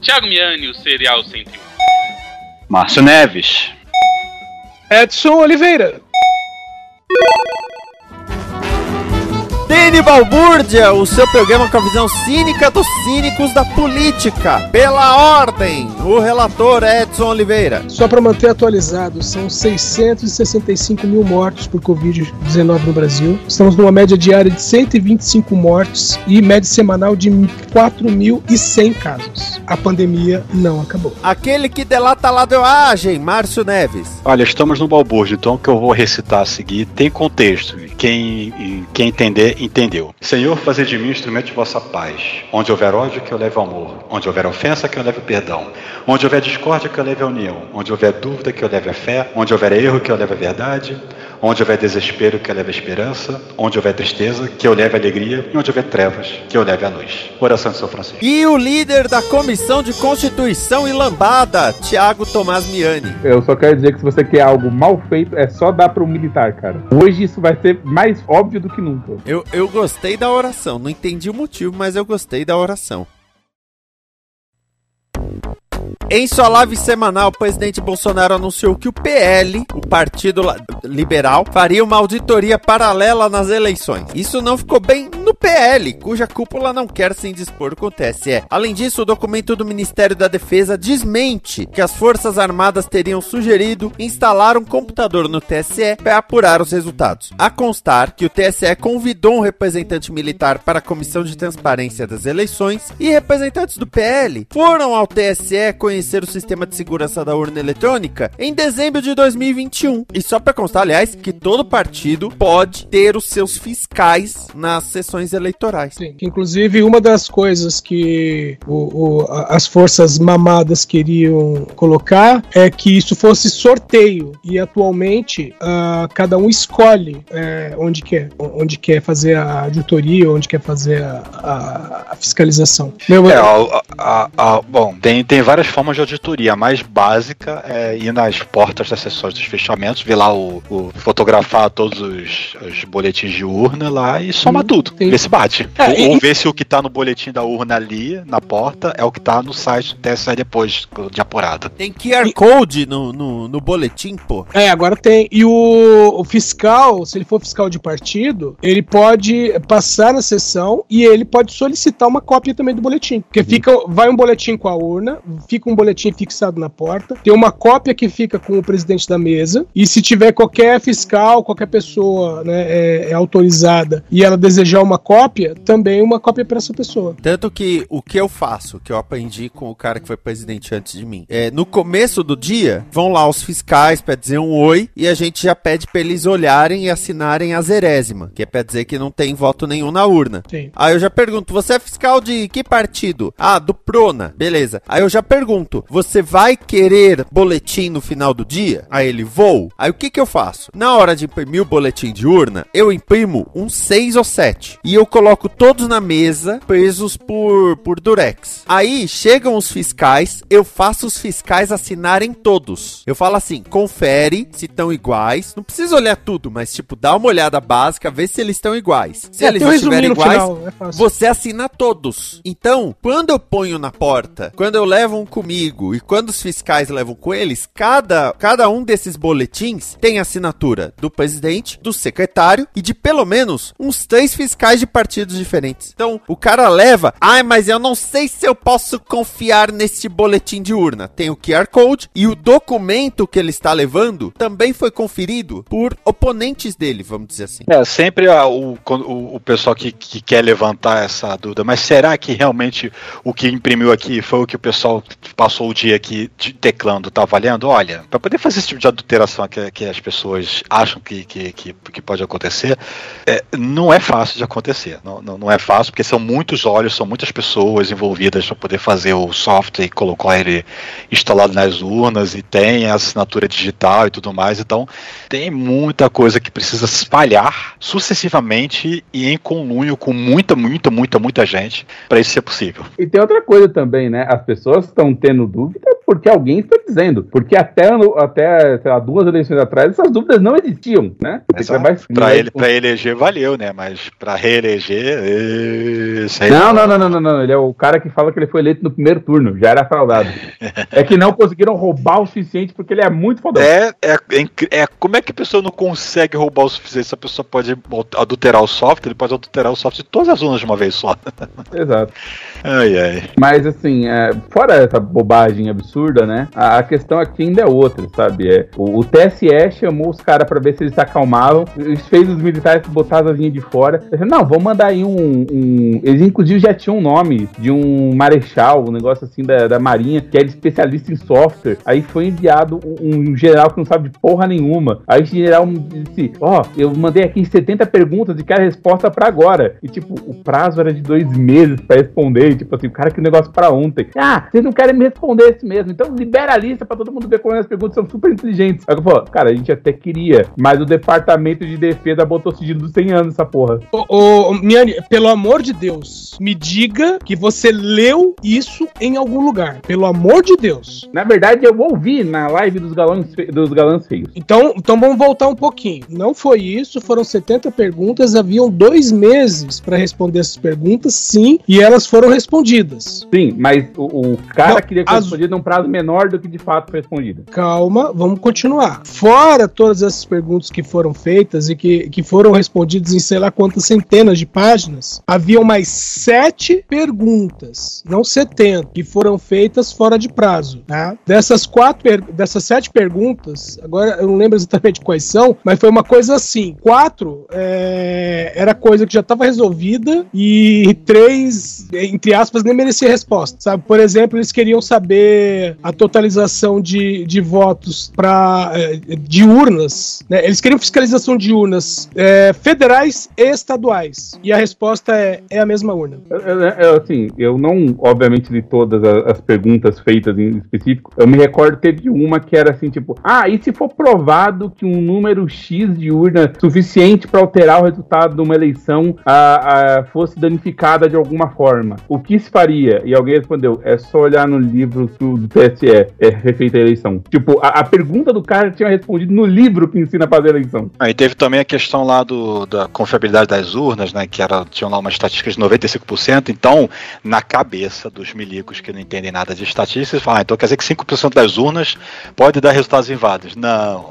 Thiago Miani, o Serial 101. Márcio Neves. Edson Oliveira. Dene Balbúrdia, o seu programa com a visão cínica dos cínicos da política. Pela ordem, o relator Edson Oliveira. Só para manter atualizado, são 665 mil mortos por Covid-19 no Brasil. Estamos numa média diária de 125 mortes e média semanal de 4.100 casos. A pandemia não acabou. Aquele que delata a ladroagem, Márcio Neves. Olha, estamos no balbúrdio, então o que eu vou recitar a seguir tem contexto. Quem, quem entender, entendeu. Senhor, fazer de mim instrumento de vossa paz. Onde houver ódio, que eu leve amor. Onde houver ofensa, que eu leve perdão. Onde houver discórdia, que eu leve a união. Onde houver dúvida, que eu leve a fé. Onde houver erro, que eu leve a verdade. Onde houver desespero, que eu leve a esperança. Onde houver tristeza, que eu leve a alegria. E onde houver trevas, que eu leve a luz. Oração de São Francisco. E o líder da Comissão de Constituição e Lambada, Tiago Tomás Miani. Eu só quero dizer que se você quer algo mal feito, é só dar para um militar, cara. Hoje isso vai ser mais óbvio do que nunca. Eu, eu gostei da oração, não entendi o motivo, mas eu gostei da oração. Em sua live semanal, o presidente Bolsonaro anunciou que o PL, o Partido Liberal, faria uma auditoria paralela nas eleições. Isso não ficou bem no PL, cuja cúpula não quer se indispor com o TSE. Além disso, o documento do Ministério da Defesa desmente que as Forças Armadas teriam sugerido instalar um computador no TSE para apurar os resultados. A constar que o TSE convidou um representante militar para a Comissão de Transparência das Eleições e representantes do PL foram ao TSE conhecer o sistema de segurança da urna eletrônica em dezembro de 2021. E só para constar, aliás, que todo partido pode ter os seus fiscais nas sessões eleitorais. Sim, inclusive uma das coisas que o, o, as forças mamadas queriam colocar é que isso fosse sorteio. E atualmente uh, cada um escolhe é, onde quer, onde quer fazer a auditoria, onde quer fazer a, a, a fiscalização. Meu, é, a, a, bom, tem, tem várias formas de auditoria. Mais básica é ir nas portas das sessões dos fechamentos, ver lá o, o fotografar todos os, os, boletins de urna lá e somar tudo. Sim. Ver se bate. É, ou, e... ou, ver se o que tá no boletim da urna ali, na porta, é o que tá no site do TSE depois de apurada. Tem QR e... Code no, no, no, boletim, pô. É, agora tem. E o, o fiscal, se ele for fiscal de partido, ele pode passar na sessão e ele pode solicitar uma cópia também do boletim. Porque fica, vai um boletim com a urna, fica um boletim fixado na porta, tem uma cópia que fica com o presidente da mesa, e se tiver qualquer fiscal, qualquer pessoa né, é, é autorizada e ela desejar uma cópia, também uma cópia para essa pessoa. Tanto que o que eu faço, que eu aprendi com o cara que foi presidente antes de mim, é no começo do dia, vão lá os fiscais para dizer um oi e a gente já pede para eles olharem e assinarem a zerésima, que é para dizer que não tem voto nenhum na urna. Sim. Aí eu já pergunto, você é fiscal de que partido? Ah, do Prona. Beleza. Aí eu já pergunto você vai querer boletim no final do dia? Aí ele, vou. Aí o que que eu faço? Na hora de imprimir o boletim de urna, eu imprimo um 6 ou 7. E eu coloco todos na mesa, presos por, por durex. Aí chegam os fiscais, eu faço os fiscais assinarem todos. Eu falo assim: confere se estão iguais. Não precisa olhar tudo, mas tipo, dá uma olhada básica, vê se eles estão iguais. Se É, eles estiverem iguais, final, é você assina todos. Então, quando eu ponho na porta, quando eu levo um comigo e quando os fiscais levam com eles, cada, cada um desses boletins tem assinatura do presidente, do secretário e de pelo menos uns três fiscais de partidos diferentes. Então, o cara leva, ai, mas eu não sei se eu posso confiar neste boletim de urna. Tem o QR Code e o documento que ele está levando também foi conferido por oponentes dele, vamos dizer assim. É, sempre a- o, o, o pessoal que, que quer levantar essa dúvida, mas será que realmente o que imprimiu aqui foi o que o pessoal passou o dia aqui teclando, tá valendo? Olha, para poder fazer esse tipo de adulteração que, que as pessoas acham que, que, que, que pode acontecer, é, não é fácil de acontecer. Não, não, não é fácil, porque são muitos olhos, são muitas pessoas envolvidas para poder fazer o software e colocar ele instalado nas urnas e tem a assinatura digital e tudo mais. Então, tem muita coisa que precisa espalhar sucessivamente e em conluio com muita, muita, muita, muita gente para isso ser possível. E tem outra coisa também, né? As pessoas estão tendo dúvida porque alguém está dizendo. Porque até, até sei lá, duas eleições atrás, essas dúvidas não existiam, né? Para ele, eleger valeu, né? Mas para reeleger, eh, isso aí Não, não, não, não, não, não. Ele é o cara que fala que ele foi eleito no primeiro turno. Já era fraudado. é que não conseguiram roubar o suficiente porque ele é muito fodão. É, é, é é, como é que a pessoa não consegue roubar o suficiente? Se a pessoa pode adulterar o software, ele pode adulterar o software de todas as urnas de uma vez só. Exato. Ai, ai. Mas assim, é, fora essa bobagem absurda, né? A, a questão aqui ainda é outra, sabe? É, o, o TSE chamou os caras pra ver se eles se acalmavam, fez os militares botar as linhas de fora. Falaram, Não, vamos mandar aí um, um- Eles inclusive já tinham um nome de um marechal, um negócio assim da, da Marinha, que era especialista em software. Aí foi enviado um, um general que não sabe de porra nenhuma. Aí o general disse: Ó, eu mandei aqui 70 perguntas e quero a resposta pra agora. E tipo, o prazo era de dois meses pra responder. E, tipo assim, o cara que negócio pra ontem. Ah, vocês não querem me responder esse mesmo. Então libera a lista pra todo mundo ver como as perguntas são super inteligentes. Aí eu falo, cara, a gente até queria, mas o departamento de defesa botou sigilo dos 100 anos nessa porra. Ô, ô, Miane, pelo amor de Deus, me diga que você leu isso em algum lugar. Pelo amor de Deus. Na verdade, eu ouvi na live dos galãs, fe- dos galãs feios. Então, então vamos voltar um pouquinho. Não foi isso, foram 70 perguntas, haviam dois meses para responder essas perguntas, sim, e elas foram respondidas. Sim, mas o, o cara Não, que as- respondido num prazo menor do que de fato foi respondido. Calma, vamos continuar. Fora todas essas perguntas que foram feitas e que, que foram respondidas em sei lá quantas centenas de páginas, haviam mais sete perguntas, não 70, que foram feitas fora de prazo. Tá? Dessas quatro, dessas sete perguntas, agora eu não lembro exatamente quais são, mas foi uma coisa assim: quatro é, era coisa que já estava resolvida e três, entre aspas, nem merecia resposta. Sabe? Por exemplo, eles queriam saber a totalização de, de votos para de urnas. né? Eles queriam fiscalização de urnas é, federais e estaduais. E a resposta é, é a mesma urna. Eu, eu- eu, assim, eu não, obviamente, li todas as, perguntas feitas em específico. Eu me recordo teve uma que era assim, tipo, ah, e se for provado que um número X de urna suficiente para alterar o resultado de uma eleição a, a- fosse danificada de alguma forma, o que se faria? E alguém respondeu, é só olhar no livro do, do TSE, é refeita a eleição. Tipo, a, a pergunta do cara tinha respondido no livro que ensina a fazer a eleição. Aí teve também a questão lá do, da confiabilidade das urnas, né? Que era, tinham lá uma estatística de 95%. Então, na cabeça dos milicos que não entendem nada de estatística, eles falam, ah, então quer dizer que 5% das urnas pode dar resultados inválidos. Não.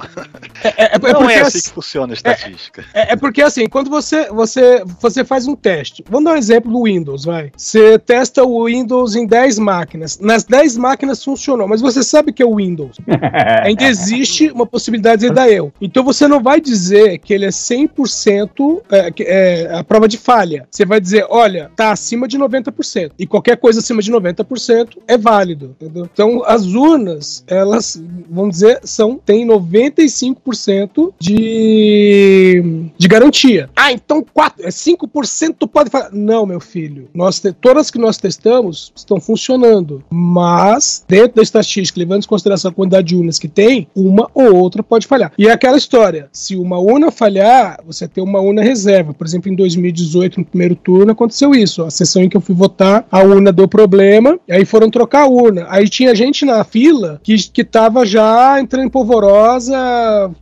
É, é não porque é assim assim- que funciona a estatística. É, é porque assim, quando você, você, você faz um teste, vamos dar um exemplo do Windows, vai. Você testa o Windows em 10 máquinas. Nas 10 máquinas funcionou, mas você sabe que é o Windows. Ainda existe uma possibilidade de dar erro. Então você não vai dizer que ele é 100% é, é, a prova de falha. Você vai dizer, olha, tá acima de 90%. E qualquer coisa acima de 90% é válido. entendeu? Então as urnas, elas, vamos dizer, são tem 95% de, de garantia. Ah, então 4, é 5% pode falar. Não, meu filho. Nós todas que nós testamos estão funcionando. Mas, dentro da estatística, levando em consideração a quantidade de urnas que tem, uma ou outra pode falhar. E é aquela história: se uma urna falhar, você tem uma urna reserva. Por exemplo, em 2018, no primeiro turno, aconteceu isso. A sessão em que eu fui votar, a urna deu problema, aí foram trocar a urna. Aí tinha gente na fila que, que tava já entrando em polvorosa,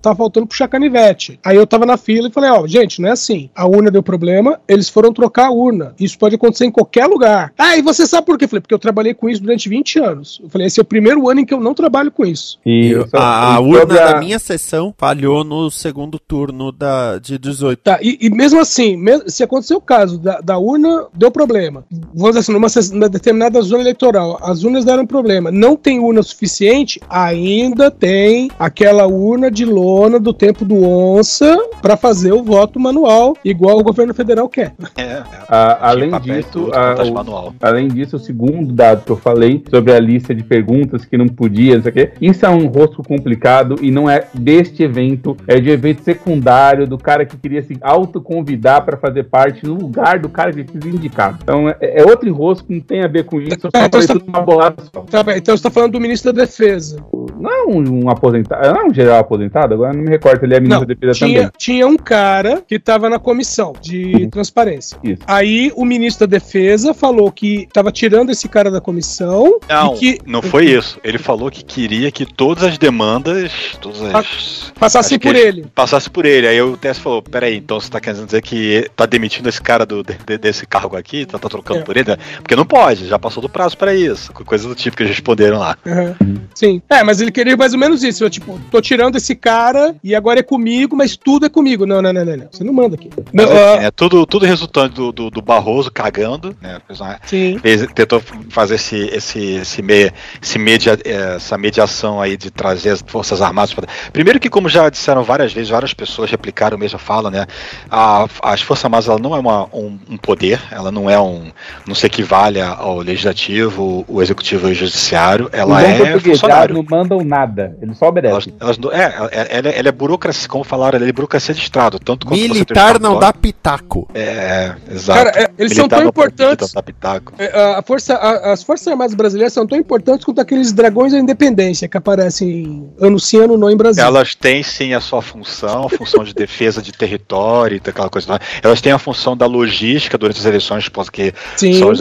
tava faltando puxar canivete. Aí eu tava na fila e falei: Ó, gente, não é assim. A urna deu problema, eles foram trocar a urna. Isso pode acontecer em qualquer lugar. Ah, e você sabe por quê? Falei, porque eu trabalhei com isso durante 20 anos. Eu falei, esse é o primeiro ano em que eu não trabalho com isso. E a, a urna a- da minha sessão falhou no segundo turno da, de 18. Tá, e, e mesmo assim, se acontecer o caso da, da urna, deu problema. Vamos dizer assim, numa, numa determinada zona eleitoral, as urnas deram problema. Não tem urna suficiente, ainda tem aquela urna de lona do tempo do onça para fazer o voto manual, igual o governo federal quer. É, A- além disso, a- o- manual. além disso, o segundo dado que eu falei sobre a lista de perguntas que não podia, não sei o quê, isso é um rosto complicado e não é deste evento, é de evento secundário do cara que queria se autoconvidar para fazer parte no lugar do cara que precisa indicar. Então é, é outro rosto que não tem a ver com isso, É, então você uma bolada só. Tá então você tá falando do ministro da Defesa. Não é um, um aposentado, não é um general aposentado, agora não me recordo, ele é ministro Não, da defesa tinha, também. tinha um cara que estava na comissão de transparência. Isso. Aí o ministro da Defesa falou que estava tirando esse cara da comissão Não, que não foi isso. Ele falou que queria que todas as demandas, todas as. passasse por ele. Passasse por ele. Aí o TS falou: peraí, então você tá querendo dizer que tá demitindo esse cara do, de- desse cargo aqui? Tá, tá trocando É. por ele? né? Porque não pode, já passou do prazo pra isso. Coisa do tipo que eles responderam lá. Aham. Sim. É, mas ele queria mais ou menos isso. Eu, tipo, tô tirando esse cara e agora é comigo, mas tudo é comigo. Não, não, não, não. não. Você não manda aqui. Não, ah, assim, é tudo, tudo resultante do, do, do Barroso cagando, né? Fez uma- Sim. fez- tentou fazer esse, esse, esse, meia, esse media, essa mediação aí de trazer as Forças Armadas para. Primeiro que, como já disseram várias vezes, várias pessoas replicaram mesmo a fala, né? A, as Forças Armadas ela não é uma, um, um poder, ela não é um. não se equivale ao legislativo, o executivo e o judiciário, ela é elas funcionário. não mandam nada, eles só obedecem. Elas, elas é, ela, ela é- é burocracia, como falaram, ela é burocracia de Estado. Tanto Militar não dá pitaco. É, exato. Cara, é, eles são Militar tão não pode importantes. pitaco. é, a força, a- as Forças Armadas brasileiras são tão importantes quanto aqueles dragões da independência que aparecem ano sim, ano não em Brasil. Elas têm sim a sua função, a função de defesa de território, e aquela coisa. lá. Elas têm a função da logística durante as eleições, porque Sim. são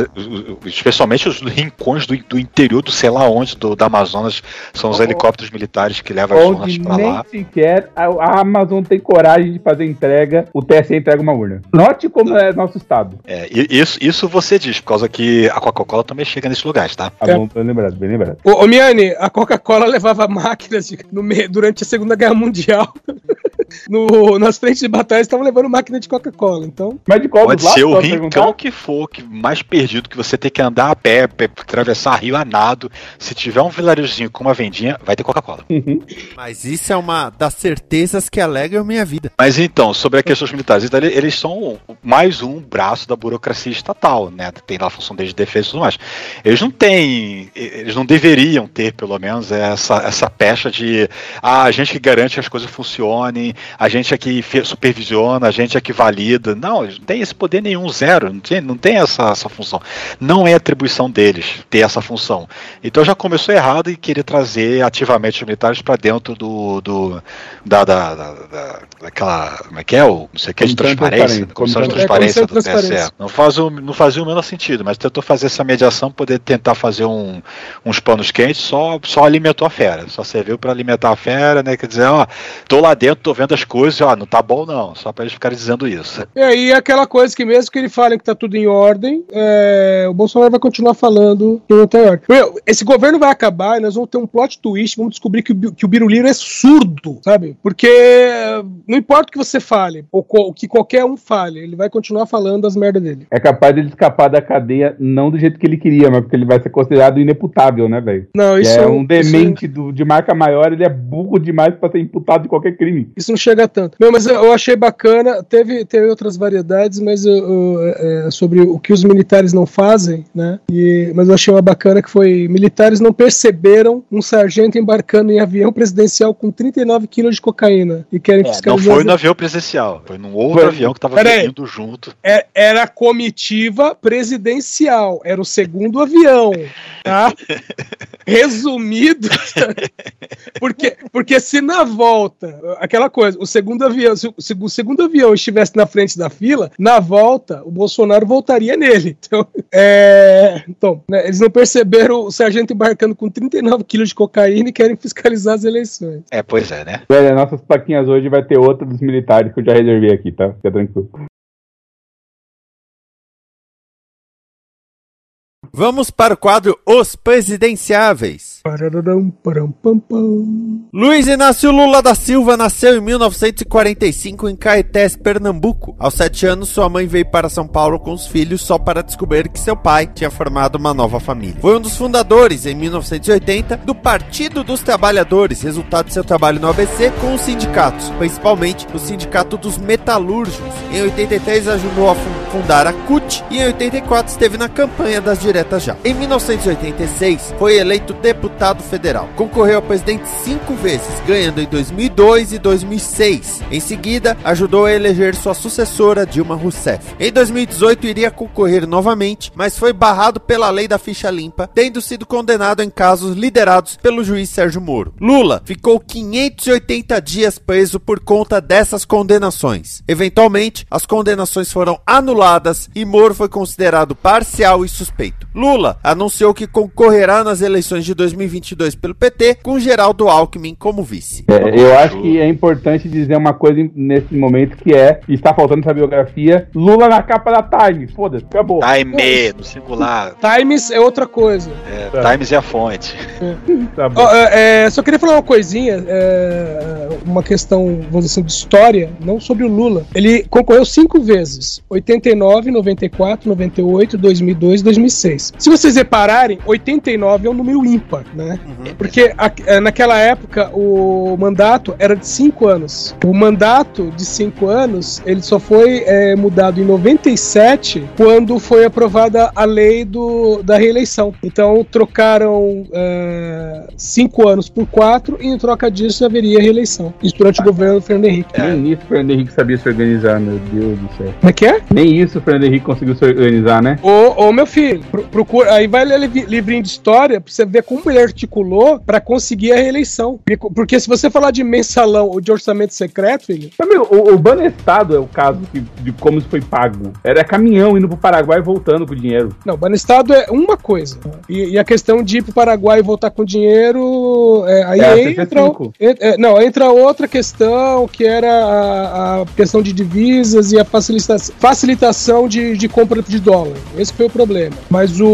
especialmente os rincões do, do interior do sei lá onde, do, da Amazonas, são os helicópteros militares que levam as urnas pra nem lá. sequer a, a Amazon tem coragem de fazer entrega, o TSE entrega uma urna. Note como é nosso estado. É, isso, isso você diz, por causa que a Coca-Cola também chega nesses lugares, tá? Tá bom, bem lembrado, bem lembrado. Ô, ô Miane, a Coca-Cola levava máquinas de- no durante a Segunda Guerra Mundial. No- nas frentes de batalha estavam levando máquina de Coca-Cola, então. Mas de qual Pode ser o rincão que for, que mais perdido, que você tem que andar a pé, pé, atravessar rio a nado. Se tiver um vilarejozinho com uma vendinha, vai ter Coca-Cola. Mas isso é uma das certezas que alegram minha vida. Mas então, sobre a questão dos militares, então, ele- eles são mais um braço da burocracia estatal, né? Tem lá a função deles de defesa e tudo mais. Eles não têm, eles não deveriam ter, pelo menos, essa, essa pecha de ah, a gente que garante que as coisas funcionem, a gente é que supervisiona, a gente é que valida. Não, não têm esse poder nenhum, zero. Não tem, não tem essa, essa função. Não é atribuição deles ter essa função. Então já começou errado e querer trazer ativamente os militares para dentro do, do da, da, da, da- daquela como é que é o não sei o que de transparência, comissão de transparência É, do. TSE. Não faz o, não fazia o menor sentido, mas tentou fazer essa mediação, poder tentar fazer um, uns panos quentes, só só alimentou a fera, só serviu para alimentar a fera, né? Quer dizer, ó, tô lá dentro, tô vendo as coisas, ó, não tá bom não, só para eles ficarem dizendo isso. E aí aquela coisa que mesmo que ele fale que tá tudo em ordem, é, o Bolsonaro vai continuar falando que não tá em ordem. Meu, esse governo vai acabar e nós vamos ter um plot twist, vamos descobrir que o, que o Biruliro é surdo, sabe? Porque não importa o que você fale, ou o que qualquer um fale, ele vai continuar falando as merdas dele. É capaz dele escapar da cadeia, não do jeito que ele queria, mas porque ele vai ser considerado inimputável, né, velho? Não, isso é é um demente do- de marca maior, ele é burro demais pra ser imputado de qualquer crime. Isso não chega tanto. Não, mas eu, achei bacana, teve, teve outras variedades, mas eu, eu, é, sobre o que os militares não fazem, né? E, mas eu achei uma bacana que foi: militares não perceberam um sargento embarcando em avião presidencial com 39 quilos de cocaína e querem É, não fiscalizar. foi no avião presidencial, foi num outro Foi. avião que tava Pera aí. vindo junto. É- era a comitiva presidencial, era o segundo avião, tá? Resumido, porque, porque se na volta, aquela coisa, o segundo avião, se, o- se o segundo avião estivesse na frente da fila, na volta, o Bolsonaro voltaria nele. Então, é, então né, eles não perceberam o sargento embarcando com 39 quilos de cocaína e querem fiscalizar as eleições. É, pois é, né? Velho, as nossas plaquinhas hoje vai ter outra dos militares que eu já reservei aqui, tá? Fica tranquilo. Vamos para o quadro Os Presidenciáveis. Pararam, param, pam, pam. Luiz Inácio Lula da Silva nasceu em 1945 em Caetés, Pernambuco. Aos sete anos, sua mãe veio para São Paulo com os filhos só para descobrir que seu pai tinha formado uma nova família. Foi um dos fundadores, em 1980, do Partido dos Trabalhadores, resultado de seu trabalho no ABC com os sindicatos, principalmente o Sindicato dos Metalúrgicos. Em 83, ajudou a fun- fundar a CUT e em 84 esteve na campanha das diretas já. Em 1986, foi eleito deputado federal. Concorreu a presidente cinco vezes, ganhando em 2002 e 2006. Em seguida, ajudou a eleger sua sucessora, Dilma Rousseff. Em 2018, iria concorrer novamente, mas foi barrado pela lei da ficha limpa, tendo sido condenado em casos liderados pelo juiz Sérgio Moro. Lula ficou 580 dias preso por conta dessas condenações. Eventualmente, as condenações foram anuladas e Moro foi considerado parcial e suspeito. Lula anunciou que concorrerá nas eleições de 2022 pelo PT, com Geraldo Alckmin como vice. É, eu acho que é importante dizer uma coisa nesse momento que é, está faltando essa biografia, Lula na capa da Times. Foda-se, acabou. Time, no singular. Times é outra coisa. É, Times é a fonte. Tá bom. É, é, só queria falar uma coisinha, é, uma questão, vamos dizer assim, de história, não sobre o Lula. Ele concorreu cinco vezes: 89, 94, 98, 2002 e 2006. Se vocês repararem, 89 é um número ímpar, né? Porque a- é, naquela época o mandato era de cinco anos. O mandato de cinco anos ele só foi é, mudado em 97 quando foi aprovada a lei do, da reeleição. Então trocaram é, cinco anos por quatro e em troca disso haveria reeleição. Isso durante o governo do Fernando Henrique. Nem isso o Fernando Henrique sabia se organizar, meu Deus do céu. Como é que é? Nem isso o Fernando Henrique conseguiu se organizar, né? Ô, ô, meu filho, pro- procura, aí vai ler li- livrinho de história pra você ver como ele articulou pra conseguir a reeleição. Porque, se você falar de mensalão ou de orçamento secreto, filho, Amigo, o, o Banestado é o caso que- de como isso foi pago. Era caminhão indo pro Paraguai e voltando com o dinheiro. não, Banestado é uma coisa. E, e a questão de ir pro Paraguai e voltar com dinheiro, é, aí É, entra. CC5. en- é, não, entra outra questão que era a, a questão de divisas e a facilita facilitação de, de compra de dólar. Esse foi o problema. Mas o,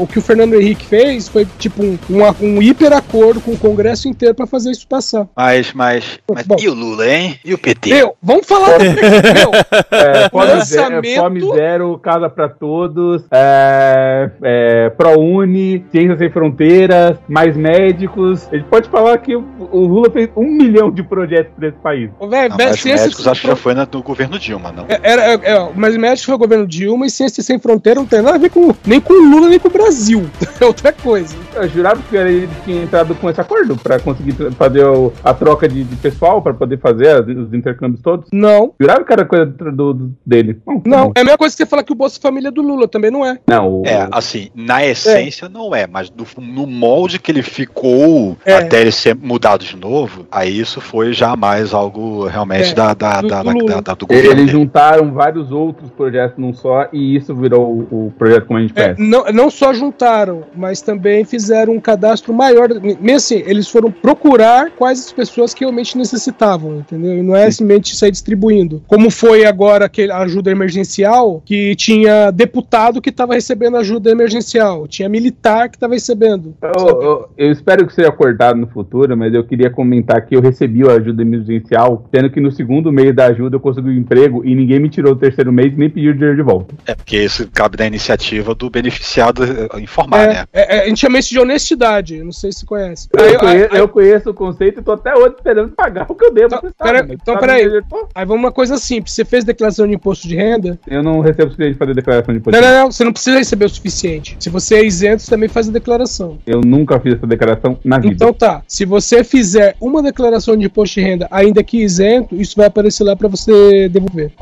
o que o Fernando Henrique fez foi tipo um, um, um hiper acordo com o Congresso inteiro pra fazer isso passar. Mas, mas, mas Bom. e o Lula, hein? E o PT? Meu, vamos falar. meu, É, fome, Lançamento- zero, fome zero, casa pra todos, é, é, ProUni, Ciências Sem Fronteiras, mais médicos. A gente pode falar que o, o Lula fez um milhão de projetos pra esse país. Não, mas ciência médicos acho que já foi na- no governo Dilma, não. É, Era, é, é, mas médico foi o governo Dilma e Ciência Sem Fronteira não tem nada a ver com nem com o Lula nem com o Brasil. É outra coisa. Eu jurava que ele tinha entrado com esse acordo pra conseguir fazer o- a troca de, de pessoal, pra poder fazer as- os intercâmbios todos. Não. Jurava que era coisa do, do- dele. Tá Não, bom. é a mesma coisa que você falar que o Bolsa Família é do Lula, também não é. Não, o, É, assim, na essência não é, mas no, no molde que ele ficou É. até ele ser mudado de novo, aí isso foi já mais algo realmente É, da, da, do- da- do da- da- do governo. Eles juntaram vários outros projetos num só e isso virou o, o projeto como a gente É, não, não só juntaram, mas também fizeram um cadastro maior. Mesmo assim, eles foram procurar quais as pessoas que realmente necessitavam, entendeu? E não é simplesmente sair distribuindo. Como foi agora aquele a ajuda emergencial, que tinha deputado que estava recebendo ajuda emergencial, tinha militar que estava recebendo. Eu, eu- eu espero que seja cortado no futuro, mas eu queria comentar que eu recebi a ajuda emergencial, sendo que no segundo mês da ajuda eu consegui um emprego e ninguém me tirou o terceiro mês e nem pediu o dinheiro de volta. É porque isso cabe da iniciativa do oficiado a informar, É, né? é, é, a gente chama isso de honestidade, eu não sei se você conhece. Eu, Aí- conheço, aí- eu conheço o conceito e tô até hoje esperando pagar o que eu devo. sabe, Pera- então, Sabe peraí. eu tô? Aí vamos uma coisa simples. Você fez declaração de imposto de renda? Eu não recebo os clientes fazer declaração de Não, imposto. não, não. Você não precisa receber o suficiente. Se você é isento, você também faz a declaração. Eu nunca fiz essa declaração na vida. Então tá. Se você fizer uma declaração de imposto de renda, ainda que isento, isso vai aparecer lá pra você devolver.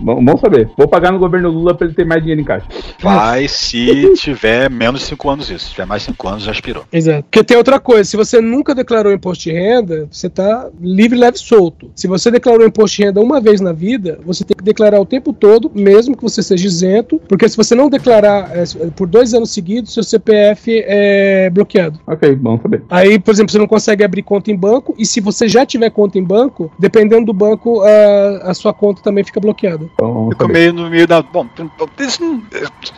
Bom, bom saber. Vou pagar no governo Lula pra ele ter mais dinheiro em caixa. Vai se tiver menos de 5 anos isso. Se tiver mais 5 anos, já expirou. Exato. Porque tem outra coisa, se você nunca declarou imposto de renda, você tá livre, leve e solto. Se você declarou imposto de renda uma vez na vida, você tem que declarar o tempo todo, mesmo que você seja isento, porque se você não declarar é, por dois anos seguidos, seu CPF é bloqueado. Ok, bom saber. Aí, por exemplo, você não consegue abrir conta em banco, e se você já tiver conta em banco, dependendo do banco, a, a sua conta também fica bloqueada. Bom Ficou saber. meio no meio da. Bom,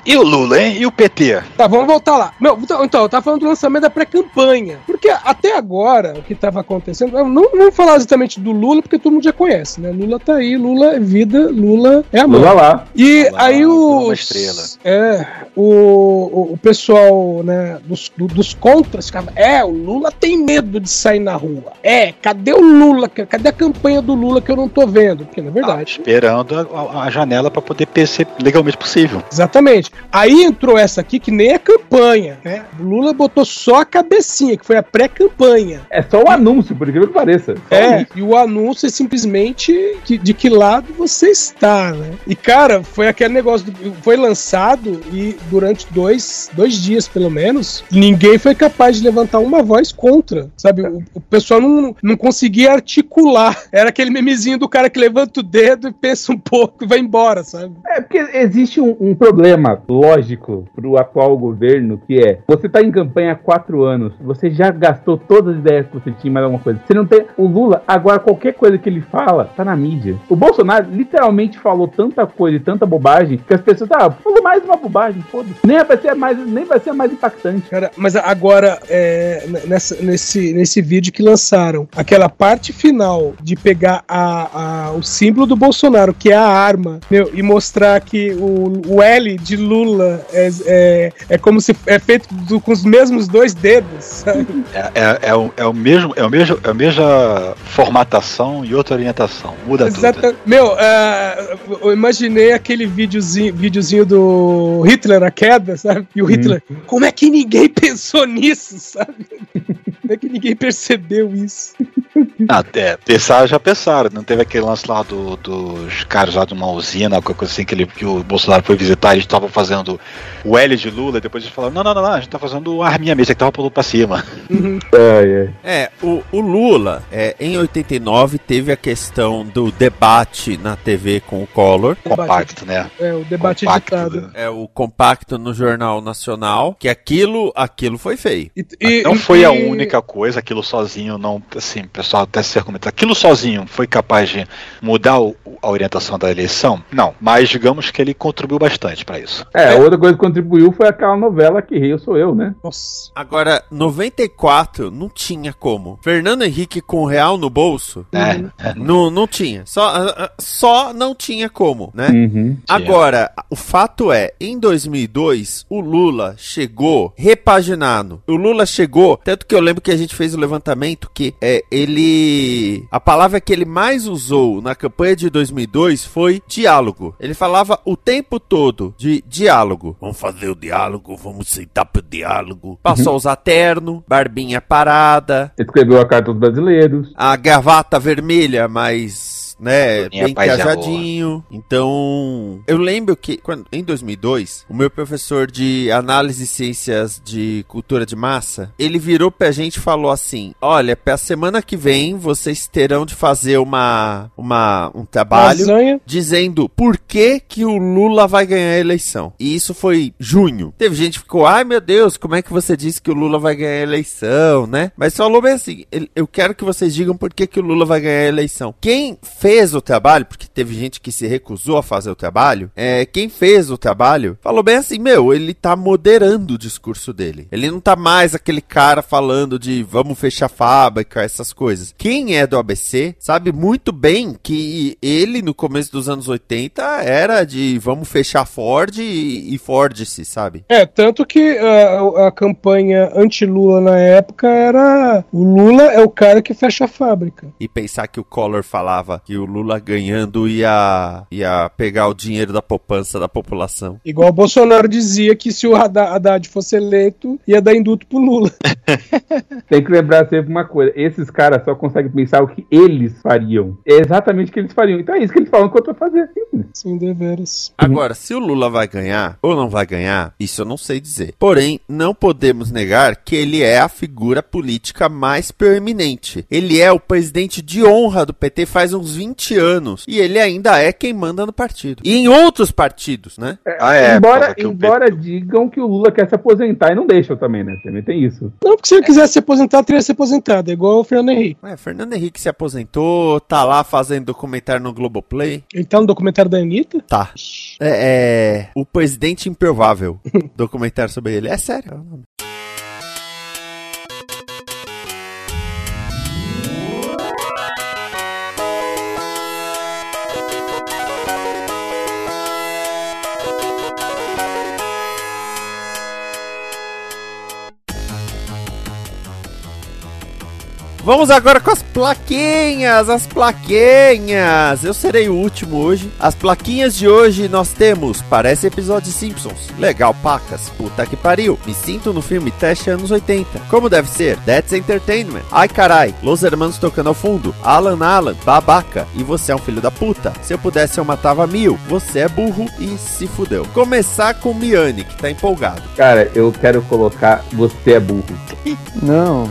e o Lula, hein? E o PT? Tá, vamos voltar lá. Meu, então, então, eu tava falando do lançamento da pré-campanha. Porque até agora, o que tava acontecendo, não vamos falar exatamente do Lula, porque todo mundo já conhece, né? Lula tá aí, Lula é vida, Lula é amor. Lula lá. E Lula, aí Lula os. estrela. É, o, o, o pessoal, né, dos, do- dos contras ficava. É, o Lula tem medo de sair na rua. É, cadê o Lula? Cadê a campanha do Lula que eu não tô vendo? Porque, na verdade. Esperando a, a janela pra poder ser legalmente possível. Exatamente. Aí entrou essa aqui que nem é campanha, né? O Lula botou só a cabecinha, que foi a pré-campanha. É só o anúncio, por incrível que pareça. Só É, isso. e o anúncio é simplesmente que- de que lado você está, né? E, cara, foi aquele negócio, do- foi lançado e durante dois, dois dias, pelo menos, ninguém foi capaz de levantar uma voz contra, sabe? O, o pessoal não, não conseguia articular. Era aquele memezinho do cara que levanta o dedo e pensa um pouco e vai embora, sabe? É porque existe um, um problema lógico pro atual governo, que é, você tá em campanha há quatro anos, você já gastou todas as ideias que você tinha, mais alguma coisa. Você não tem. O Lula, agora qualquer coisa que ele fala, tá na mídia. O Bolsonaro literalmente falou tanta coisa e tanta bobagem que as pessoas, ah, falou mais uma bobagem, foda-se. Nem vai ser mais, nem vai ser mais impactante. Cara, mas agora, é, nessa- nesse, nesse vídeo que lançaram, aquela parte final de pegar a, a- o símbolo do Bolsonaro, que é a arma, meu, e mostrar que o, o L de Lula é, é, é como se é feito do- com os mesmos dois dedos, sabe? É, é, é o, é o mesmo, é o mesmo, é a mesma formatação e outra orientação. Muda tudo. Exata- Meu, é, eu imaginei aquele videozinho, videozinho do Hitler, a queda, sabe? E o Hitler, como é que ninguém pensou nisso, sabe? Como é que ninguém percebeu isso? Ah, é, pensar já pensaram. Não teve aquele lance lá do- dos caras lá de uma usina, qualquer coisa assim, que, ele, que o Bolsonaro foi visitar, eles estavam fazendo o L de Lula, e depois eles falaram, não, não, não, não, a gente tá fazendo a arminha mesmo, que tava pulando pra cima. É, o, o Lula, é, em 89, teve a questão do debate na TV com o Collor. Compacto, né? É, o debate Compacto, editado. É o compacto no Jornal Nacional, que aquilo, aquilo foi feio. não foi a única coisa, aquilo sozinho não, assim, pessoal até se argumenta, aquilo sozinho foi capaz de mudar o- a orientação da eleição? Não, mas digamos que ele contribuiu bastante pra isso. É, outra coisa que contribuiu foi aquela novela Que Eu Sou Eu, né? Nossa. Agora, 94 não tinha como. Fernando Henrique com real no bolso, É, não, não tinha. Só, ah, ah, só não tinha como, né? Uhum. Agora, o fato é, em 2002, o Lula chegou repaginado. O Lula chegou, tanto que eu lembro que a gente fez o levantamento que é, ele... A palavra que ele mais usou na campanha de 2002 foi diálogo. Ele falava o tempo todo de diálogo. Vamos fazer o diálogo, vamos sentar pro diálogo. Passou a usar terno, barbinha parada, Escreveu a carta aos brasileiros. a gravata vermelha, mas né, bem trajadinho. Então, eu lembro que quando, em 2002, o meu professor de análise e ciências de cultura de massa, ele virou pra gente e falou assim: "Olha, pra semana que vem vocês terão de fazer uma uma um trabalho Lasanha. dizendo por que que o Lula vai ganhar a eleição". E isso foi junho. Teve gente que ficou: "Ai, meu Deus, como é que você disse que o Lula vai ganhar a eleição, né?" Mas falou bem assim: "Ele- "Eu quero que vocês digam por que que o Lula vai ganhar a eleição". Quem fez o trabalho, porque teve gente que se recusou a fazer o trabalho, é, quem fez o trabalho falou bem assim, meu, ele tá moderando o discurso dele. Ele não tá mais aquele cara falando de vamos fechar a fábrica, essas coisas. Quem é do ABC sabe muito bem que ele, no começo dos anos 80, era de vamos fechar Ford e, e Ford-se, sabe? É, tanto que a, a campanha anti-Lula na época era o Lula é o cara que fecha a fábrica. E pensar que o Collor falava que o Lula ganhando ia, ia pegar o dinheiro da poupança da população. Igual o Bolsonaro dizia que se o Haddad fosse eleito, ia dar induto pro Lula. Tem que lembrar sempre uma coisa: esses caras só conseguem pensar o que eles fariam. É exatamente o que eles fariam. Então é isso que eles falam que eu tô fazendo. Sim, deveras. Agora, se o Lula vai ganhar ou não vai ganhar, isso eu não sei dizer. Porém, não podemos negar que ele é a figura política mais permanente. Ele é o presidente de honra do PT faz uns 20 anos. E ele ainda é quem manda no partido. E em outros partidos, né? Ah, é, embora embora digam que o Lula quer se aposentar e não deixam também, né? Também tem isso. Não, porque se ele quisesse se aposentar, teria se aposentado, é igual o Fernando Henrique. É, Fernando Henrique se aposentou, tá lá fazendo documentário no Globoplay. Ele tá no documentário da Anitta? Tá. É, é O Presidente Improvável. documentário sobre ele. É sério. é o nome. Vamos agora com as plaquinhas, as plaquinhas. Eu serei o último hoje. As plaquinhas de hoje nós temos, parece episódio de Simpsons. Legal, pacas. Puta que pariu. Me sinto no filme Teste anos 80. Como deve ser? That's Entertainment. Ai carai. Los Hermanos tocando ao fundo. Alan Alan, babaca. E você é um filho da puta. Se eu pudesse eu matava mil. Você é burro e se fudeu. Começar com o Miane, que tá empolgado. Cara, eu quero colocar você é burro. Não.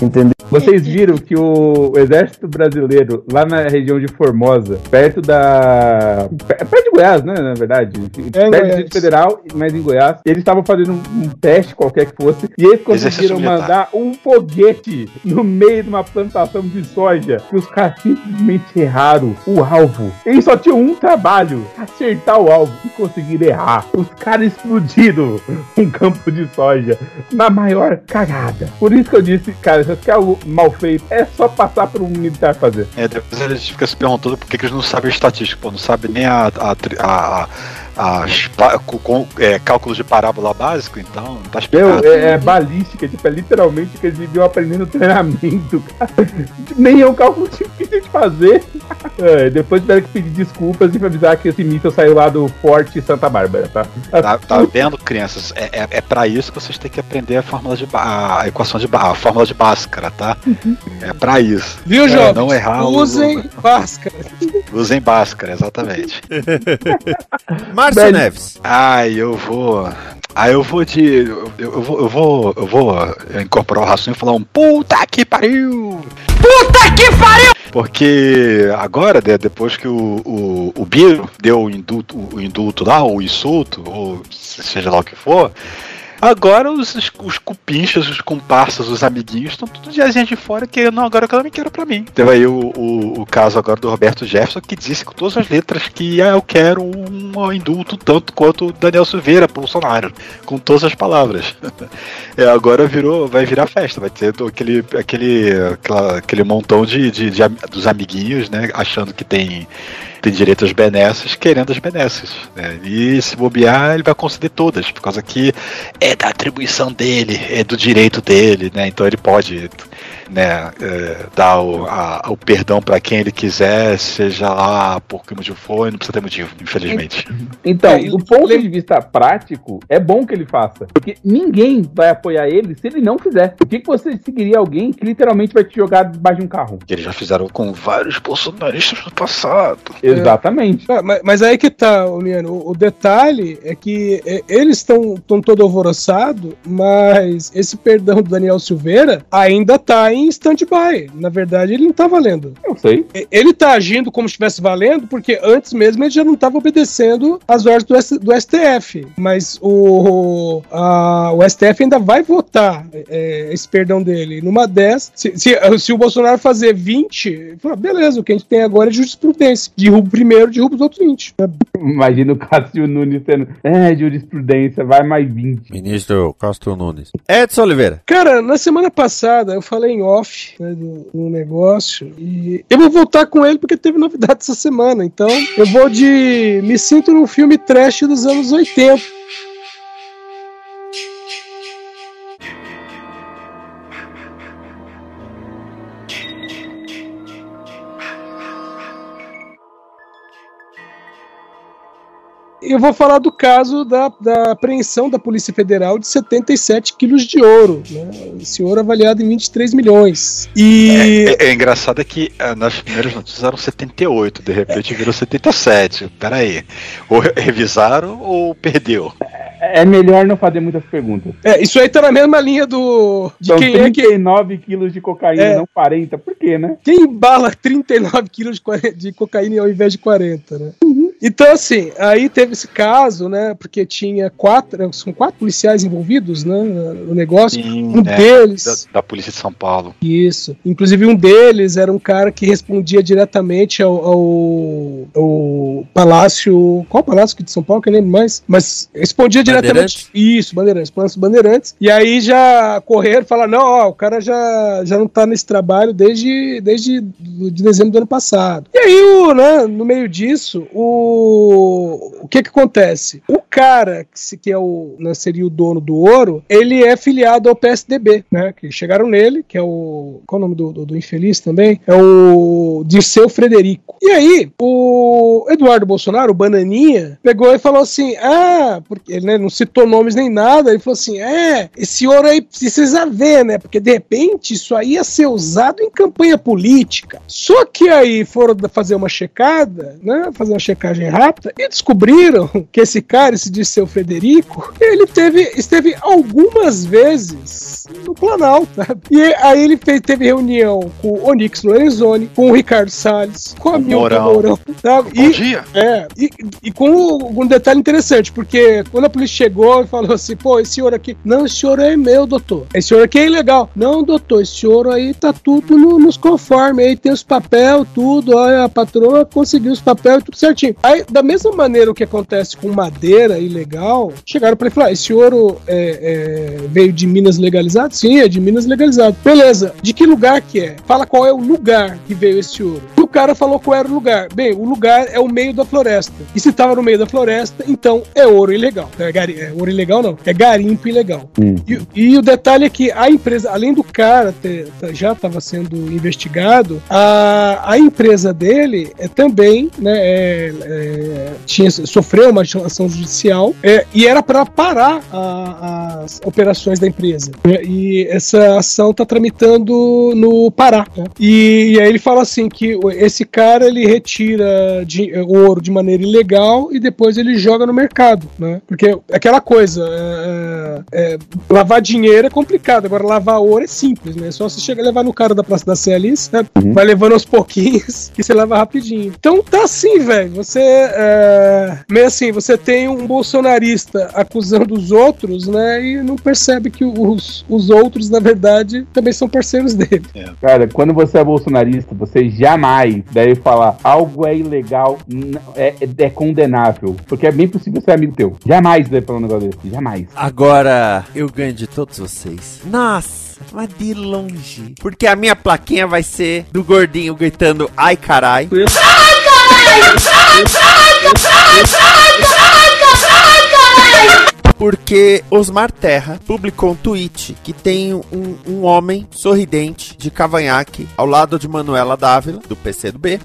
Entendeu? Vocês viram que o exército brasileiro, lá na região de Formosa, perto da. perto de Goiás, né? Na verdade. É perto do. Distrito Federal, mas em Goiás. Eles estavam fazendo um, teste qualquer que fosse. E eles conseguiram mandar um foguete no meio de uma plantação de soja. Que os caras simplesmente erraram o alvo. Eles só tinham um trabalho: acertar o alvo e conseguir errar. Os caras explodiram um campo de soja na maior cagada. Por isso que eu disse, cara, se você quer algo mal feito, é só passar por um militar fazer. É, depois eles ficam se perguntando por que, que eles não sabem estatística, pô, não sabem nem a, a, a, a- as com- com- é, cálculos de parábola básico, então tá Meu, explicado. é, é balística, tipo, é literalmente o que eles viviam aprendendo treinamento, cara. Nem é um cálculo difícil de fazer. É, depois tiveram que pedir desculpas e avisar que esse míssil saiu lá do Forte Santa Bárbara, tá? Tá, tá vendo, crianças? É, é, é pra isso que vocês têm que aprender a fórmula de a equação de a fórmula de Bhaskara, tá? É pra isso. Viu, É, jovens? Não errar o- Usem Bhaskara. Usem Bhaskara, exatamente. Márcio. Neves. Ai, eu vou. Ah, eu vou de. Eu, eu vou. Eu vou. Eu vou incorporar o raciocínio e falar um puta que pariu! Puta que pariu! Porque agora, né, depois que o, o, o Biro deu o indulto, o indulto lá, o insulto, ou seja lá o que for, agora os, os cupinchas, os comparsas, os amiguinhos estão tudo de asinha de fora querendo, não, agora eu também quero pra mim. Teve aí o, o, o caso agora do Roberto Jefferson que disse com todas as letras que ah, eu quero um indulto tanto quanto o Daniel Silveira, Bolsonaro, com todas as palavras. É, agora virou, vai virar festa, vai ter aquele, aquele, aquela- aquele montão de, de, de am- dos amiguinhos, né, achando que tem, tem direito às benesses, querendo as benesses. Né? E se bobear, ele vai conceder todas, por causa que é da atribuição dele, é do direito dele, né? Então ele pode né, é, dar o, a- o perdão para quem ele quiser, seja lá por que motivo for, e não precisa ter motivo, infelizmente. Então, É, do ponto de vista prático, é bom que ele faça. Porque ninguém vai apoiar ele se ele não fizer. Por que, que você seguiria alguém que literalmente vai te jogar debaixo de um carro? Eles já fizeram com vários bolsonaristas no passado. Exatamente. Ah, mas, mas aí que tá, Liano. O, o detalhe é que é, eles estão todo alvoroçados, mas esse perdão do Daniel Silveira ainda tá em em stand-by. Na verdade, ele não tá valendo. Eu sei. Ele tá agindo como se estivesse valendo, porque antes mesmo ele já não estava obedecendo as ordens do, S- do STF. Mas o, a- o STF ainda vai votar é, esse perdão dele. Numa 10, se, se- se o Bolsonaro fazer 20, ele fala, beleza, o que a gente tem agora é jurisprudência. Derruba o primeiro, derruba os outros 20. Imagina o Cássio Nunes tendo. É, jurisprudência, vai mais 20. Ministro Castro Nunes. Edson Oliveira. Cara, na semana passada eu falei em off né, do, do negócio e eu vou voltar com ele porque teve novidade essa semana. Então eu vou de. Me sinto num filme trash dos anos 80. Eu vou falar do caso da, da apreensão da Polícia Federal de 77 quilos de ouro. Né? Esse ouro avaliado em 23 milhões. E. É, é engraçado é que ah, nas primeiras notícias eram 78, de repente virou 77. Peraí. Ou re- revisaram ou perdeu? É melhor não fazer muitas perguntas. É, isso aí tá na mesma linha do. De São quem é que. 39 quilos de cocaína, É. não 40. Por quê, né? Quem embala 39 quilos de, 40 de cocaína ao invés de 40, né? Então, assim, aí teve esse caso, né? Porque tinha quatro, são quatro policiais envolvidos, né? No negócio. um é, deles. Da, da Polícia de São Paulo. Isso. Inclusive, um deles era um cara que respondia diretamente ao, ao, ao Palácio. Qual palácio aqui de São Paulo? Que eu nem lembro mais. Mas respondia diretamente. Bandeirantes? Isso, Bandeirantes, Palácio Bandeirantes. E aí já correram e falaram: não, ó, o cara já, já não tá nesse trabalho desde, desde de dezembro do ano passado. E aí, o, né, no meio disso, o, o que que acontece? O cara, que, é o, né, seria o dono do ouro, ele é filiado ao PSDB, né? Que chegaram nele, que é o. Qual é o nome do, do, do infeliz também? É o Dirceu Frederico. E aí, o Eduardo Bolsonaro, o Bananinha, pegou e falou assim: ah, porque ele né, não citou nomes nem nada, ele falou assim: é, esse ouro aí precisa ver, né? Porque de repente isso aí ia ser usado em campanha política. Só que aí foram fazer uma checada, né? Fazer uma checagem rápida e descobriram que esse cara, esse Dirceu Frederico, ele teve, esteve algumas vezes no Planalto, sabe? E aí ele fez, teve reunião com o Onyx Lorenzoni, com o Ricardo Salles, com a Milton Mourão. Sabe? Bom E, dia. é, e, e com um detalhe interessante, porque quando a polícia chegou e falou assim, pô, esse ouro aqui, não, esse ouro é meu, doutor. Esse ouro aqui é ilegal. Não, doutor, esse ouro aí tá tudo no- nos conformes, aí tem os papel, tudo, olha, a patroa conseguiu os papéis, tudo certinho. Aí, da mesma maneira o que acontece com madeira ilegal, chegaram pra ele e falaram, esse ouro é, é, veio de Minas legalizado? Sim, é de Minas legalizado. Beleza, de que lugar que é? Fala qual é o lugar que veio esse ouro. O cara falou qual era o lugar. Bem, o lugar é o meio da floresta. E se tava no meio da floresta, então é ouro ilegal. É, gari- é ouro ilegal não, é garimpo ilegal. E, e o detalhe é que a empresa, além do cara ter, tá- já estava sendo investigado, a, a empresa dele é também, né, é, é, tinha, sofreu uma ação judicial é, e era para parar a- as operações da empresa. né, e essa ação está tramitando no Pará. né. E, e aí ele fala assim que esse cara ele retira de- o ouro de maneira ilegal e depois ele joga no mercado, né? Porque aquela coisa, é, é, lavar dinheiro é complicado, agora lavar ouro é simples, né? Só você chega a levar no cara da Praça da Sé ali, né? vai levando aos pouquinhos que você leva rapidinho. Então tá assim, velho. Você é, meio assim, você tem um bolsonarista acusando os outros, né? E não percebe que os, os outros, na verdade, também são parceiros dele. Cara, quando você é bolsonarista, você jamais deve falar algo é ilegal, não- é, é condenável. Porque é bem possível ser amigo teu. Jamais deve falar um negócio desse. Jamais. Agora eu ganho de todos vocês. Nossa, mas de longe. Porque a minha plaquinha vai ser do gordinho gritando ai carai. Porque Osmar Terra publicou um tweet que tem um, um homem sorridente de cavanhaque ao lado de Manuela Dávila, do PCdoB.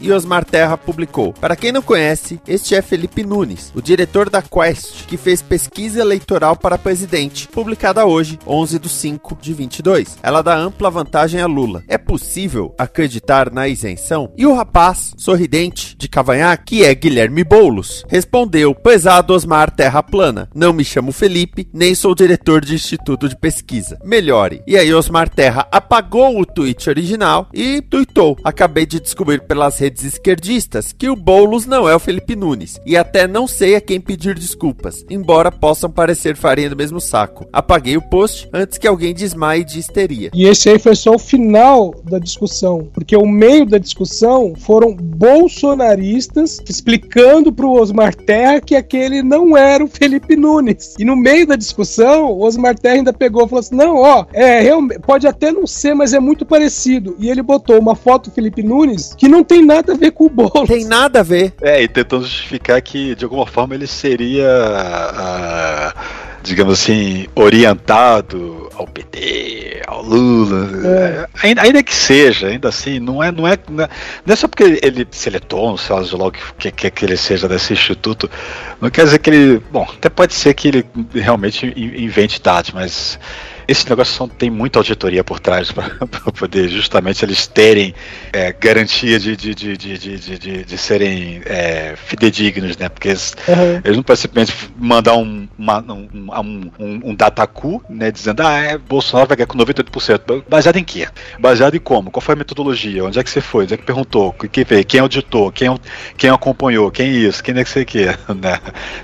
E Osmar Terra publicou: Para quem não conhece, este é Felipe Nunes, o diretor da Quest, que fez pesquisa eleitoral para presidente, publicada hoje, 11 de 5 de 22. Ela dá ampla vantagem a Lula. É possível acreditar na isenção? E o rapaz, sorridente, de cavanhaque, que é Guilherme Boulos, respondeu: Pesado Osmar Terra Plana, não me chamo Felipe, nem sou diretor de instituto de pesquisa. Melhore. E aí Osmar Terra apagou o tweet original e tuitou. Acabei de descobrir pelas redes esquerdistas que o Boulos não é o Felipe Nunes. E até não sei a quem pedir desculpas, embora possam parecer farinha do mesmo saco. Apaguei o post antes que alguém desmaie de histeria. E esse aí foi só o final da discussão, porque o meio da discussão foram bolsonaristas explicando pro Osmar Terra que aquele não era o Felipe Nunes. E no meio da discussão, o Osmar Terra ainda pegou e falou assim: não, ó, é, realmente, pode até não ser, mas é muito parecido. E ele botou uma foto do Felipe Nunes que não tem nada a ver com o Boulos. Tem nada a ver. É, e tentando justificar que, de alguma forma, ele seria. ah, digamos assim, orientado ao PT, ao Lula. É. Ainda, ainda que seja, ainda assim, não é, não é, não é, é só porque ele seletou, sei lá, logo que, que, que ele seja desse instituto, não quer dizer que ele. Bom, até pode ser que ele realmente in- invente dados, mas. Esse negócio são- tem muita auditoria por trás para poder justamente eles terem é, garantia de, de, de, de, de, de, de- de serem é, fidedignos, né? Porque eles, Uhum. eles não podem simplesmente mandar um, uma, um, um, um, um dataku, né? Dizendo, ah, é, Bolsonaro vai ganhar com 98%. Baseado em quê? Baseado em como? Qual foi a metodologia? Onde é que você foi? Onde é que perguntou? Quem veio? Quem auditou? Quem, quem acompanhou? Quem isso? Quem é que sei o quê? Né?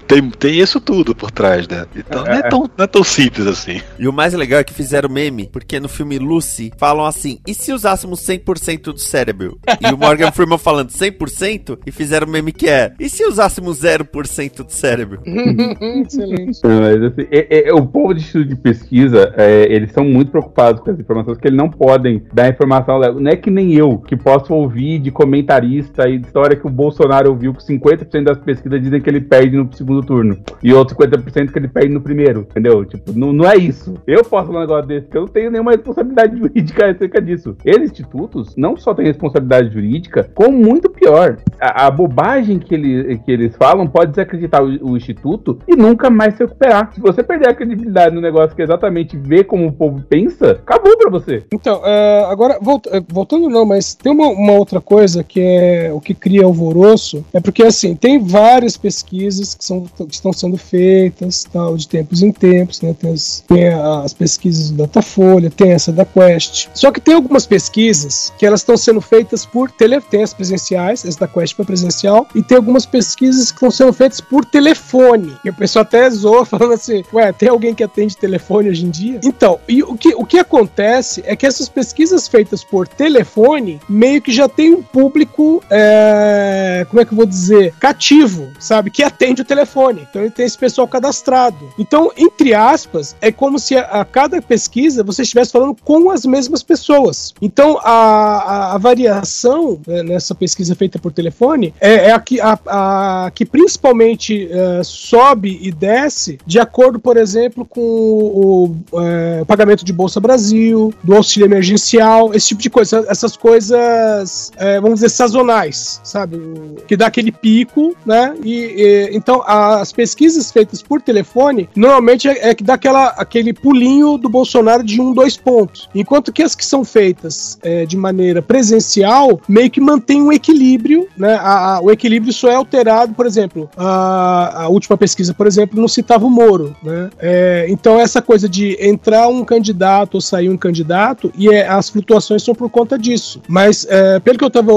Tem, tem isso tudo por trás, né? Então não é tão, não é tão simples assim. E o mais legal é que fizeram meme, porque no filme Lucy falam assim: e se usássemos 100% do cérebro? E o Morgan Freeman falando 100% e fizeram meme que é: e se usássemos 0% do cérebro? Excelente. Mas, assim, é- é- o povo de estudo de pesquisa, é, eles são muito preocupados com as informações, que eles não podem dar informação. Não é que nem eu, que posso ouvir de comentarista e de história que o Bolsonaro ouviu que 50% das pesquisas dizem que ele perde no segundo turno. E outros 50% que ele perde no primeiro, entendeu? Tipo, não, não é isso. Eu posso falar um negócio desse, porque eu não tenho nenhuma responsabilidade jurídica acerca disso. Esses institutos não só têm responsabilidade jurídica, como muito pior. A, a bobagem que, ele, que eles falam pode desacreditar o, o instituto e nunca mais se recuperar. Se você perder a credibilidade no negócio que exatamente vê como o povo pensa, acabou pra você. Então, é, agora, volta- é, voltando não, mas tem uma, uma outra coisa que é o que cria alvoroço, é porque, assim, tem várias pesquisas que, são, que estão sendo feitas, tal, de tempos em tempos, né, tem as, tem as pesquisas do Datafolha, tem essa da Quest, só que tem algumas pesquisas que elas estão sendo feitas por tele, tem as presenciais, essa da Quest foi presencial, e tem algumas pesquisas que estão sendo feitas por telefone, e o pessoal até zoa falando assim, ué, tem alguém que atende telefone hoje em dia? Então, e o que, o que acontece é que essas pesquisas feitas por telefone meio que já tem um público, é, como é que eu vou dizer, cativo, sabe? Que atende o telefone. Então ele tem esse pessoal cadastrado. Então, entre aspas, é como se a, a cada pesquisa você estivesse falando com as mesmas pessoas. Então, a, a, a variação né, nessa pesquisa feita por telefone é, é a, que, a, a que principalmente é, sobe e desce de acordo, por exemplo, com o, o, é, pagamento de Bolsa Brasil, do auxílio emergencial, esse tipo de coisa. Essas coisas, é, vamos dizer, sazonais, sabe? Que dá aquele pico, né? E, e- então, as pesquisas feitas por telefone, normalmente é, é que dá aquela, aquele pulinho do Bolsonaro de um, dois pontos. Enquanto que as que são feitas é, de maneira presencial, meio que mantém um equilíbrio, né? A- a- o equilíbrio só é alterado, por exemplo, a, a última pesquisa, por exemplo, não citava o Moro, né? É, então, essa coisa de entrar um candidato ou sair um candidato, e é, as flutuações são por conta disso. Mas, é, pelo que eu estava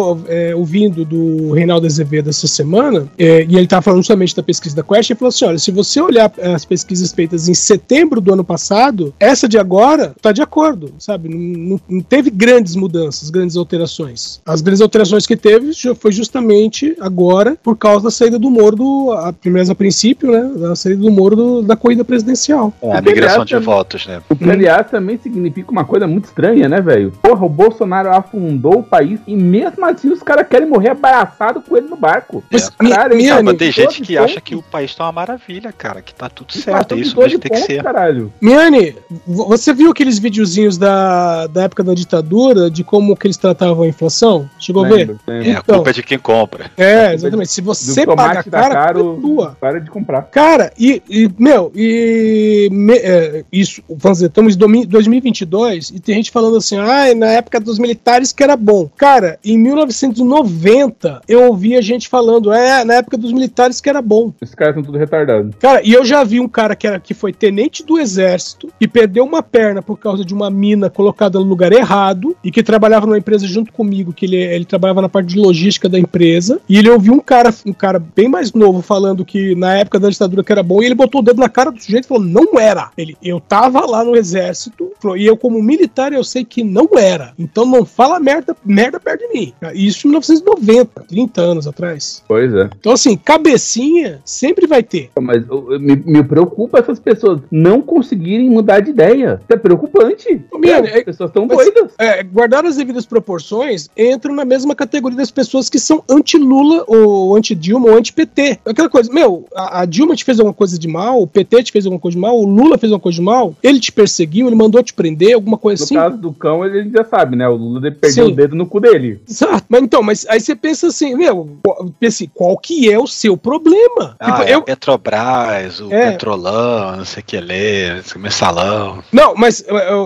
ouvindo do Reinaldo Azevedo essa semana, é, e ele estava falando justamente da pesquisa da Quest, ele falou assim: olha, se você olhar é, as pesquisas feitas em setembro do ano passado, essa de agora está de acordo, sabe? Não, não- não teve grandes mudanças, grandes alterações. As grandes alterações que teve foi justamente agora por causa da saída do Moro, do, a, primeiro a princípio, né? Da saída do Moro do- da corrida presidencial. É, a migração de votos, né? O que, aliás, também significa uma coisa muito estranha, né, velho? Porra, o Bolsonaro afundou o país e mesmo assim os caras querem morrer abraçado com ele no barco. Mas, Caralho, minha- Mas tem gente que acha que o país tá uma maravilha, cara, que tá tudo certo, é isso mesmo 12 que tem que ser. Caralho. Miane, você viu aqueles videozinhos da, da época da ditadura, de como que eles tratavam a inflação? Chegou Lembro, a ver? lembro. É, a culpa é de quem compra. É, exatamente. Se você paga tomate tá cara, caro, é tua. para de comprar. Cara, e, e, meu, e me- é, isso, vamos dizer, estamos em domi- 2022 e tem gente falando assim, ah, na época dos militares que era bom. Cara, em 1990 eu ouvia gente falando, é, na época dos militares que era bom. Esses caras estão tudo retardados. Cara, e eu já vi um cara que, era, que foi tenente do exército, que perdeu uma perna por causa de uma mina colocada no lugar errado, e que trabalhava numa empresa junto comigo, que ele, ele trabalhava na parte de logística da empresa, e ele ouviu um cara, um cara bem mais novo falando que na época da ditadura que era bom, e ele botou o dedo na cara do sujeito e falou, não era. Ele, eu tava lá no exército, e eu como militar eu sei que não era. Então não fala merda, merda perto de mim. Isso em 1990, 30 anos atrás. Pois é. Então assim, cabecinha sempre vai ter. Mas me, me preocupa essas pessoas não conseguirem mudar de ideia. Isso é preocupante. Miane, As pessoas estão doidas. É, guardar as devidas proporções, entram na mesma categoria das pessoas que são anti-Lula, ou anti-Dilma, ou anti-PT. Aquela coisa, meu, a, a Dilma te fez alguma coisa de mal, o PT te fez alguma coisa de mal, o Lula fez alguma coisa de mal, ele te perseguiu, ele mandou te prender, alguma coisa No assim. caso do cão, a gente já sabe, né? O Lula perdeu Sim. o dedo no cu dele. Exato. Mas então, mas aí você pensa assim, meu, pensa assim, qual que é o seu problema? Ah, Tipo, é eu, Petrobras, o É. Petrolão, não sei o que ler, esse mensalão. Não, mas,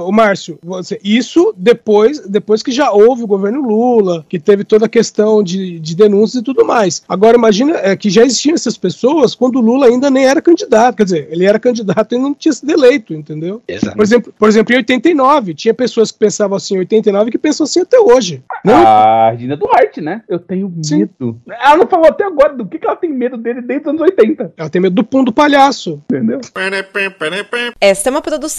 o Márcio, você- isso depois, depois que já houve o governo Lula, que teve toda a questão de, de denúncias e tudo mais. Agora, imagina é, que já existiam essas pessoas quando o Lula ainda nem era candidato. Quer dizer, ele era candidato e não tinha sido eleito, entendeu? Exato. Por exemplo, por exemplo, em 89, tinha pessoas que pensavam assim em 89 que pensam assim até hoje. Não, A Regina Duarte, né? Eu tenho medo. Ela não falou até agora do que, que ela tem medo dele desde os anos 80. ela tem medo do pum do palhaço. Entendeu? Esta é uma produção